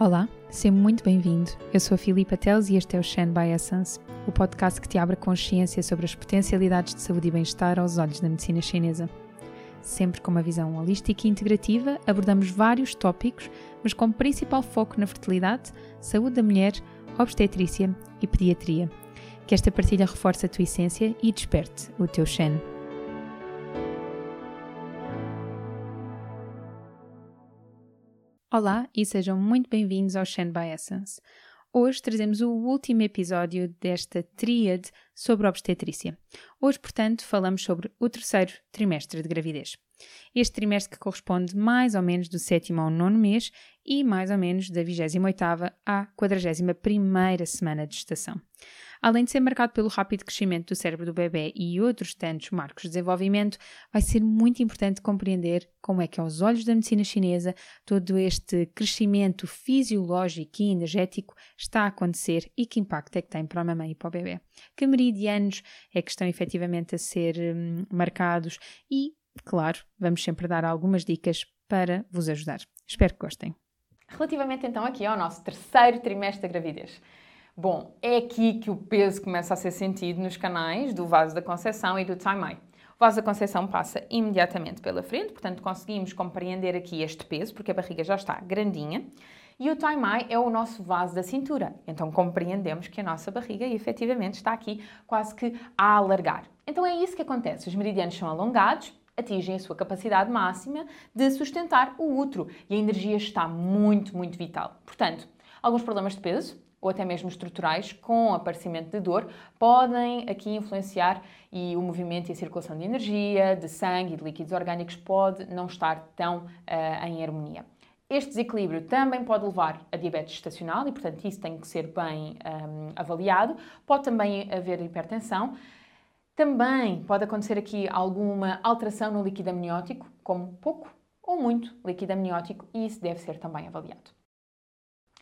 Olá, seja muito bem-vindo. Eu sou a Filipa Teles e este é o Shen by Essence, o podcast que te abre consciência sobre as potencialidades de saúde e bem-estar aos olhos da medicina chinesa. Sempre com uma visão holística e integrativa, abordamos vários tópicos, mas com principal foco na fertilidade, saúde da mulher, obstetrícia e pediatria. Que esta partilha reforce a tua essência e desperte o teu Shen. Olá e sejam muito bem-vindos ao Shen by Essence. Hoje trazemos o último episódio desta tríade sobre obstetrícia. Hoje, portanto, falamos sobre o terceiro trimestre de gravidez. Este trimestre que corresponde mais ou menos do sétimo ao nono mês e mais ou menos da 28ª à 41ª semana de gestação. Além de ser marcado pelo rápido crescimento do cérebro do bebê e outros tantos marcos de desenvolvimento, vai ser muito importante compreender como é que, aos olhos da medicina chinesa, todo este crescimento fisiológico e energético está a acontecer e que impacto é que tem para a mamãe e para o bebê. Que meridianos é que estão efetivamente a ser hum, marcados e, claro, vamos sempre dar algumas dicas para vos ajudar. Espero que gostem. Relativamente então aqui ao nosso terceiro trimestre da gravidez. Bom, é aqui que o peso começa a ser sentido nos canais do vaso da concepção e do Taimai. O vaso da concepção passa imediatamente pela frente, portanto conseguimos compreender aqui este peso, porque a barriga já está grandinha. E o Taimai é o nosso vaso da cintura, então compreendemos que a nossa barriga efetivamente está aqui quase que a alargar. Então é isso que acontece, os meridianos são alongados, atingem a sua capacidade máxima de sustentar o útero e a energia está muito, muito vital. Portanto, alguns problemas de peso, ou até mesmo estruturais, com aparecimento de dor, podem aqui influenciar e o movimento e a circulação de energia, de sangue e de líquidos orgânicos pode não estar tão uh, em harmonia. Este desequilíbrio também pode levar a diabetes estacional e, portanto, isso tem que ser bem um, avaliado. Pode também haver hipertensão. Também pode acontecer aqui alguma alteração no líquido amniótico, como pouco ou muito líquido amniótico, e isso deve ser também avaliado.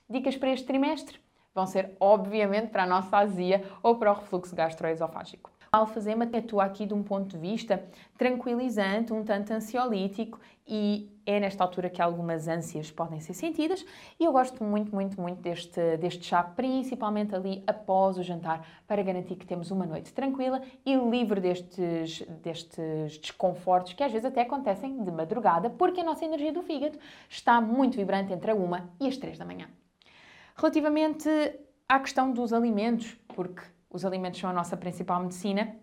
Dicas para este trimestre? vão ser, obviamente, para a nossa azia ou para o refluxo gastroesofágico. Alfazema atua aqui de um ponto de vista tranquilizante, um tanto ansiolítico e é nesta altura que algumas ânsias podem ser sentidas e eu gosto muito, muito, muito deste, deste chá, principalmente ali após o jantar, para garantir que temos uma noite tranquila e livre destes, destes desconfortos que às vezes até acontecem de madrugada, porque a nossa energia do fígado está muito vibrante entre a uma e as três da manhã. Relativamente à questão dos alimentos, porque os alimentos são a nossa principal medicina,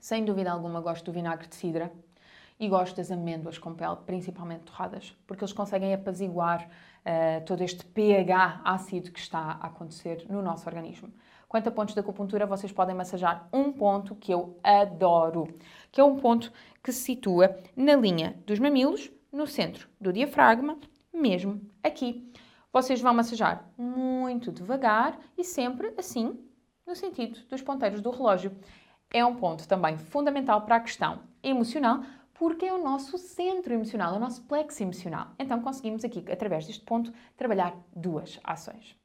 sem dúvida alguma gosto do vinagre de cidra e gosto das amêndoas com pele, principalmente torradas, porque eles conseguem apaziguar uh, todo este pH ácido que está a acontecer no nosso organismo. Quanto a pontos de acupuntura, vocês podem massajar um ponto que eu adoro, que é um ponto que se situa na linha dos mamilos, no centro do diafragma, mesmo aqui. Vocês vão massajar muito devagar e sempre assim, no sentido dos ponteiros do relógio. É um ponto também fundamental para a questão emocional, porque é o nosso centro emocional, é o nosso plexo emocional. Então conseguimos aqui, através deste ponto, trabalhar duas ações.